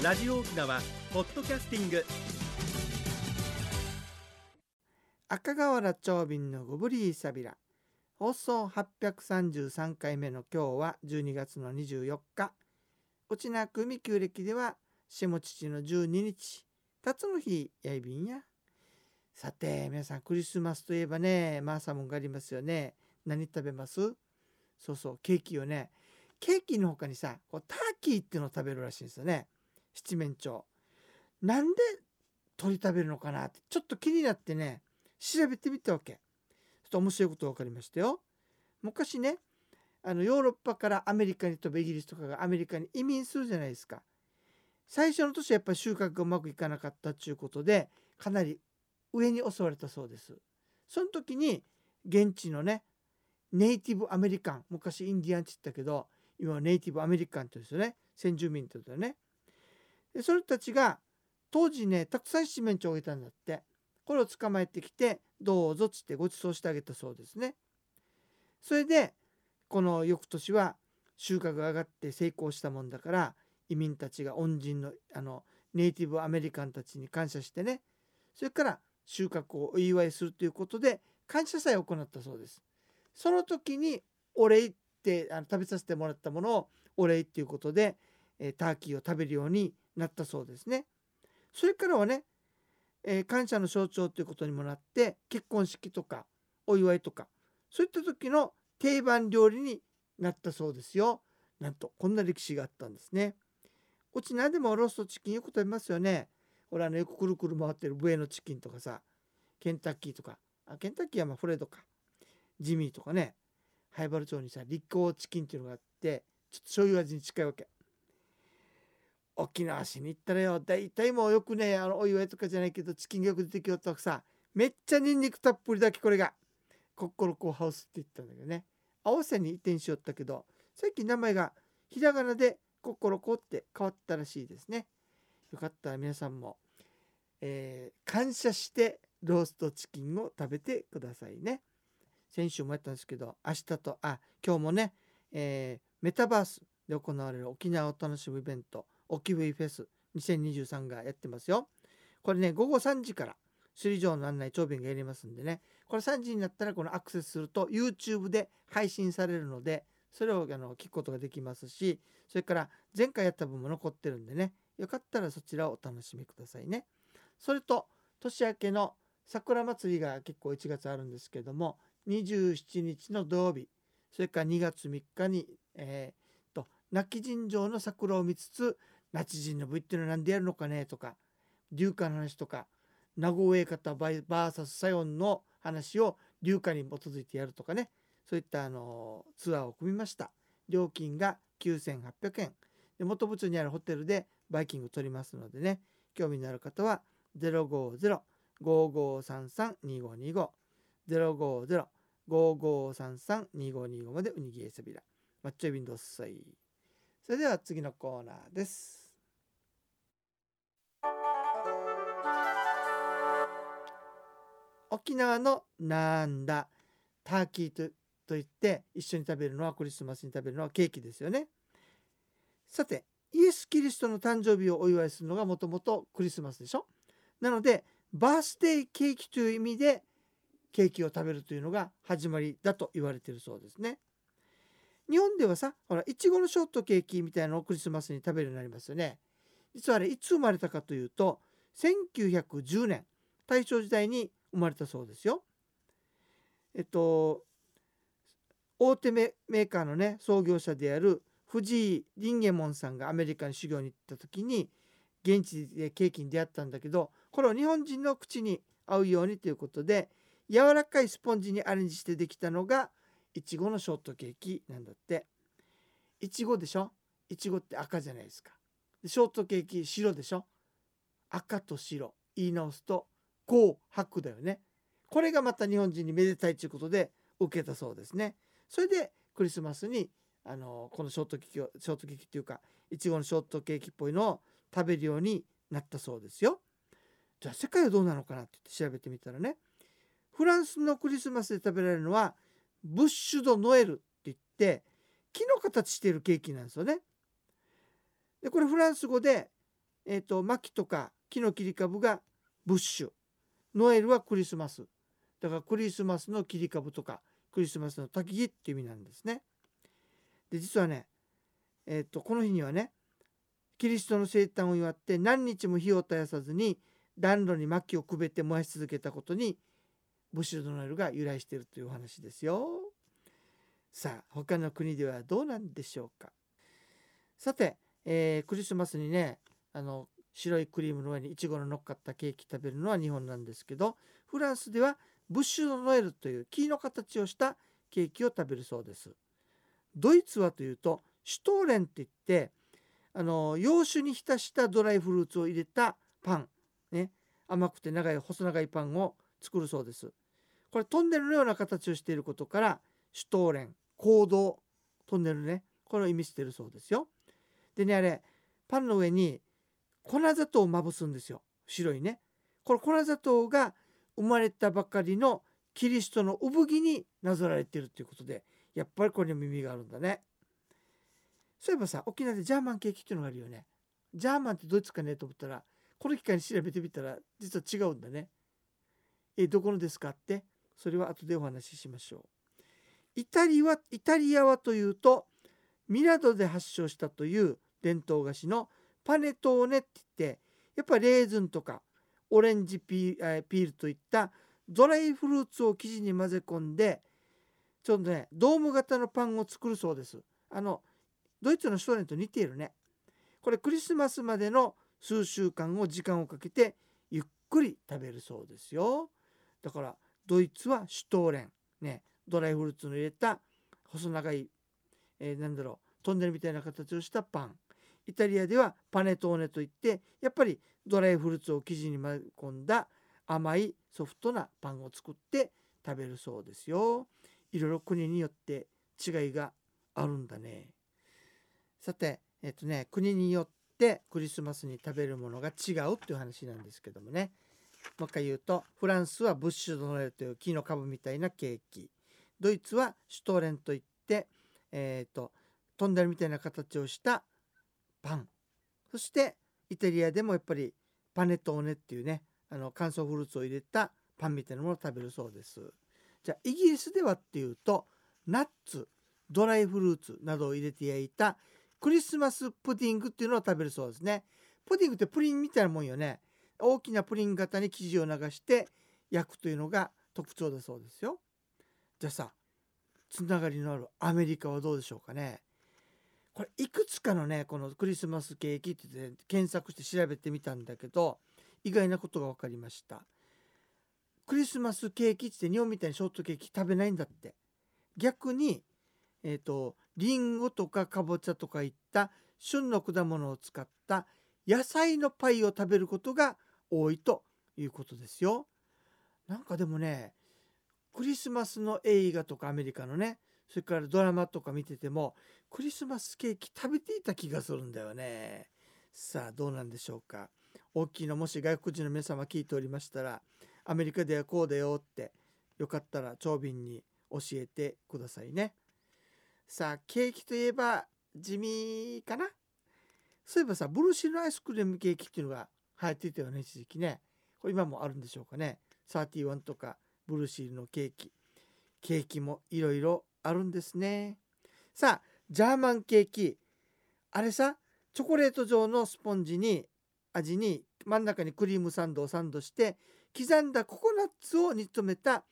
ラジオ沖縄ポッドキャスティング。赤瓦長瓶のゴブリーサビラ放送833回目の今日は12月の24日。内なくみ旧暦では下父の12日。辰の日やいびんや。さて皆さんクリスマスといえばねマーサモンがありますよね。何食べます？そうそうケーキをね。ケーキの他にさこうターキーっていうのを食べるらしいんですよね。七面鳥。なんで鳥食べるのかなってちょっと気になってね調べてみたわけ。ちょっと面白いこと分かりましたよ。昔ねあのヨーロッパからアメリカに飛べイギリスとかがアメリカに移民するじゃないですか。最初の年はやっぱり収穫がうまくいかなかったっていうことでかなり上に襲われたそうです。その時に現地のねネイティブアメリカン昔インディアンって言ったけど今はネイティブアメリカンって言うんですよね。先住民ってことね。でそれたちが当時ねたくさん七面鳥をあげたんだって。これを捕まえてきてどうぞっつってご馳走してあげたそうですね。それでこの翌年は収穫が上がって成功したもんだから移民たちが恩人のあのネイティブアメリカンたちに感謝してね。それから収穫をお祝いするということで感謝祭を行ったそうです。その時にお礼ってあの食べさせてもらったものをお礼っていうことで、えー、ターキーを食べるようになったそうですね。それからはね、えー、感謝の象徴ということにもなって結婚式とかお祝いとかそういった時の定番料理になったそうですよ。なんとこんな歴史があったんですね。うち何でもローストチキンよく食べますよね。ほらあのよくくるくる回ってるブエのチキンとかさケンタッキーとかあケンタッキーはまあフレードかジミーとかね灰原町にさ立候チキンっていうのがあってちょっと醤油味に近いわけ。沖縄市に行ったらよ。大体もうよくねあのお祝いとかじゃないけどチキンがよく出てきよったさめっちゃニンニクたっぷりだけこれがコッコロコハウスって言ったんだけどね。合わせに移転しよったけどさっき名前がひらがなでコッコロコって変わったらしいですね。よかったら皆さんも、えー、感謝してローストチキンを食べてくださいね。先週もやったんですけど明日とあ今日もね、えー、メタバースで行われる沖縄を楽しむイベント。オキウイフェス2023がやってますよ。これね午後3時から首里城の案内長弁がやりますんでね。これ3時になったらこのアクセスすると YouTube で配信されるのでそれをあの聞くことができますしそれから前回やった分も残ってるんでね。よかったらそちらをお楽しみくださいね。それと年明けの桜祭りが結構1月あるんですけども27日の土曜日それから2月3日に、えー、と亡き尋常の桜を見つつ那智人の部っていうのは何でやるのかねとか流歌の話とか名護上方 VS サヨンの話を流歌に基づいてやるとかねそういったあのツアーを組みました。料金が9800円。で元部長にあるホテルでバイキング取りますのでね興味のある方は050-5533-2525 050-5533-2525までウニギエセビラ。マッチョビンドッサイ。それでは次のコーナーです。沖縄のなんだ？ターキーとと言って一緒に食べるのはクリスマスに食べるのはケーキですよね。さてイエス・キリストの誕生日をお祝いするのがもともとクリスマスでしょ？なのでバースデーケーキという意味でケーキを食べるというのが始まりだと言われているそうですね。日本ではさほらいちごのショートケーキみたいなのをクリスマスに食べるようになりますよね。実はあれいつ生まれたかというと1910年大正時代に生まれたそうですよ。えっと大手メーカーのね創業者である藤井リンゲモンさんがアメリカに修行に行った時に現地でケーキに出会ったんだけどこれを日本人の口に合うようにということで柔らかいスポンジにアレンジしてできたのがいちごのショートケーキなんだって。いちごでしょ？いちごって赤じゃないですか。でショートケーキ白でしょ？赤と白。言い直すと紅白だよね。これがまた日本人にめでたいということで受けたそうですね。それでクリスマスにあのこのショートケーキをショートケーキっていうかいちごのショートケーキっぽいのを食べるようになったそうですよ。じゃあ世界はどうなのかなってって調べてみたらねフランスのクリスマスで食べられるのはブッシュ・ド・ノエルって言って木の形しているケーキなんですよね。でこれフランス語でえーと、薪とか木の切り株がブッシュノエルはクリスマスだからクリスマスの切り株とかクリスマスの焚き木っていう意味なんですね。で実はね、えーと、この日にはねキリストの生誕を祝って何日も火を絶やさずに暖炉に薪をくべて燃やし続けたことにブッシュドノエルが由来しているというお話ですよ。さあ他の国ではどうなんでしょうか？さて、えー、クリスマスにねあの白いクリームの上にいちごの乗っかったケーキ食べるのは日本なんですけどフランスではブッシュドノエルという木の形をしたケーキを食べるそうです。ドイツはというとシュトーレンって言ってあの洋酒に浸したドライフルーツを入れたパン、ね、甘くて長い細長いパンを作るそうです。これトンネルのような形をしていることからシュトーレン行動トンネルねこれを意味してるそうですよ。でねあれパンの上に粉砂糖をまぶすんですよ白いね。これ粉砂糖が生まれたばかりのキリストの産着になぞられているということでやっぱりこれに耳があるんだね。そういえばさ沖縄でジャーマンケーキっていうのがあるよね。ジャーマンってどいつかねと思ったらこの機会に調べてみたら実は違うんだね。えどこのですかってそれは後でお話ししましょう。イタリはイタリアはというとミラドで発祥したという伝統菓子のパネトーネって言ってやっぱレーズンとかオレンジピーピールといったドライフルーツを生地に混ぜ込んでちょっとねドーム型のパンを作るそうです。あのドイツのシュトレンと似ているね。これクリスマスまでの数週間を時間をかけてゆっくり食べるそうですよ。だからドイツはシュトーレン、ね、ドライフルーツの入れた細長い、えー、なんだろうトンネルみたいな形をしたパン。イタリアではパネトーネといってやっぱりドライフルーツを生地に混ぜ込んだ甘いソフトなパンを作って食べるそうですよ。いろいろ国によって違いがあるんだね。さてえっとね国によってクリスマスに食べるものが違うっていう話なんですけどもね。もう一回言うとフランスはブッシュドノエルという木の株みたいなケーキ。ドイツはシュトーレンといって、えーと、トンネルみたいな形をしたパン。そしてイタリアでもやっぱりパネトーネっていうねあの乾燥フルーツを入れたパンみたいなものを食べるそうです。じゃあイギリスではっていうとナッツドライフルーツなどを入れて焼いたクリスマスプディングっていうのを食べるそうですね。プディングってプリンみたいなもんよね。大きなプリン型に生地を流して焼くというのが特徴だそうですよ。じゃあさつながりのあるアメリカはどうでしょうかね。これいくつかのねこのクリスマスケーキって、ね、検索して調べてみたんだけど意外なことが分かりました。クリスマスケーキって日本みたいにショートケーキ食べないんだって。逆にえっ、ー、とリンゴとかかぼちゃとかいった旬の果物を使った野菜のパイを食べることが多いということですよ。なんかでもねクリスマスの映画とかアメリカのねそれからドラマとか見ててもクリスマスケーキ食べていた気がするんだよね。さあどうなんでしょうか。大きいのもし外国人の皆様聞いておりましたらアメリカではこうだよってよかったら長瓶に教えてくださいね。さあケーキといえば地味かな。そういえばさブルーシーのアイスクリームケーキっていうのが流行っていたよね一時期ね。これ今もあるんでしょうかね。31とかブルーシールのケーキ。ケーキもいろいろあるんですね。さあジャーマンケーキ。あれさチョコレート状のスポンジに味に真ん中にクリームサンドをサンドして刻んだココナッツを煮詰めた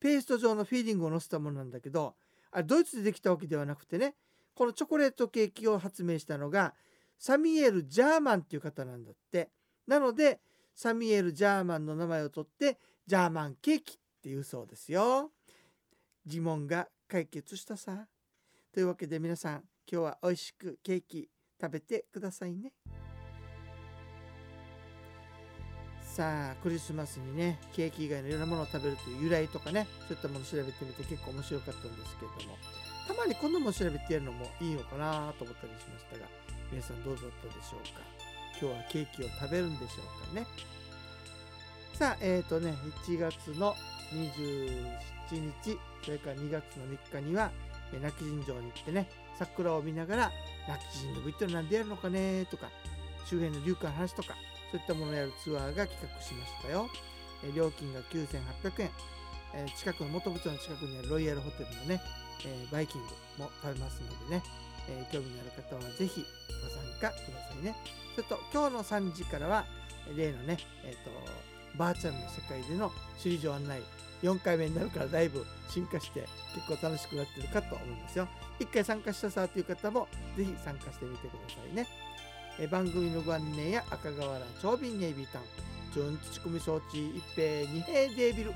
ペースト状のフィーリングをのせたものなんだけどあれドイツでできたわけではなくてねこのチョコレートケーキを発明したのがサミエル・ジャーマンっていう方なんだって。なのでサミエル・ジャーマンの名前を取ってジャーマンケーキっていうそうですよ。疑問が解決したさ。というわけで皆さん今日は美味しくケーキ食べてくださいね。さあクリスマスにねケーキ以外のいろんなものを食べるという由来とかねそういったものを調べてみて結構面白かったんですけれどもたまにこんなもの調べてやるのもいいのかなと思ったりしましたが皆さんどうだったでしょうか？今日はケーキを食べるんでしょうかね。さあえっ、ー、とね1月の27日それから2月の3日には泣き神城に行ってね桜を見ながら泣き神宮行ったら何でやるのかねとか周辺の流館の話とかそういったものをやるツアーが企画しましたよ、料金が9800円、近くの元部長の近くにあるロイヤルホテルのね、えバイキングも食べますのでね、えー興味のある方はぜひご参加くださいね。それと今日の3時からは例のね、えー、とバーチャルの世界での首里城案内4回目になるからだいぶ進化して結構楽しくなってるかと思いますよ。1回参加したさという方もぜひ参加してみてくださいね。え番組のご案内や赤瓦長瓶ネイビータウン準土組装置一平二平デービル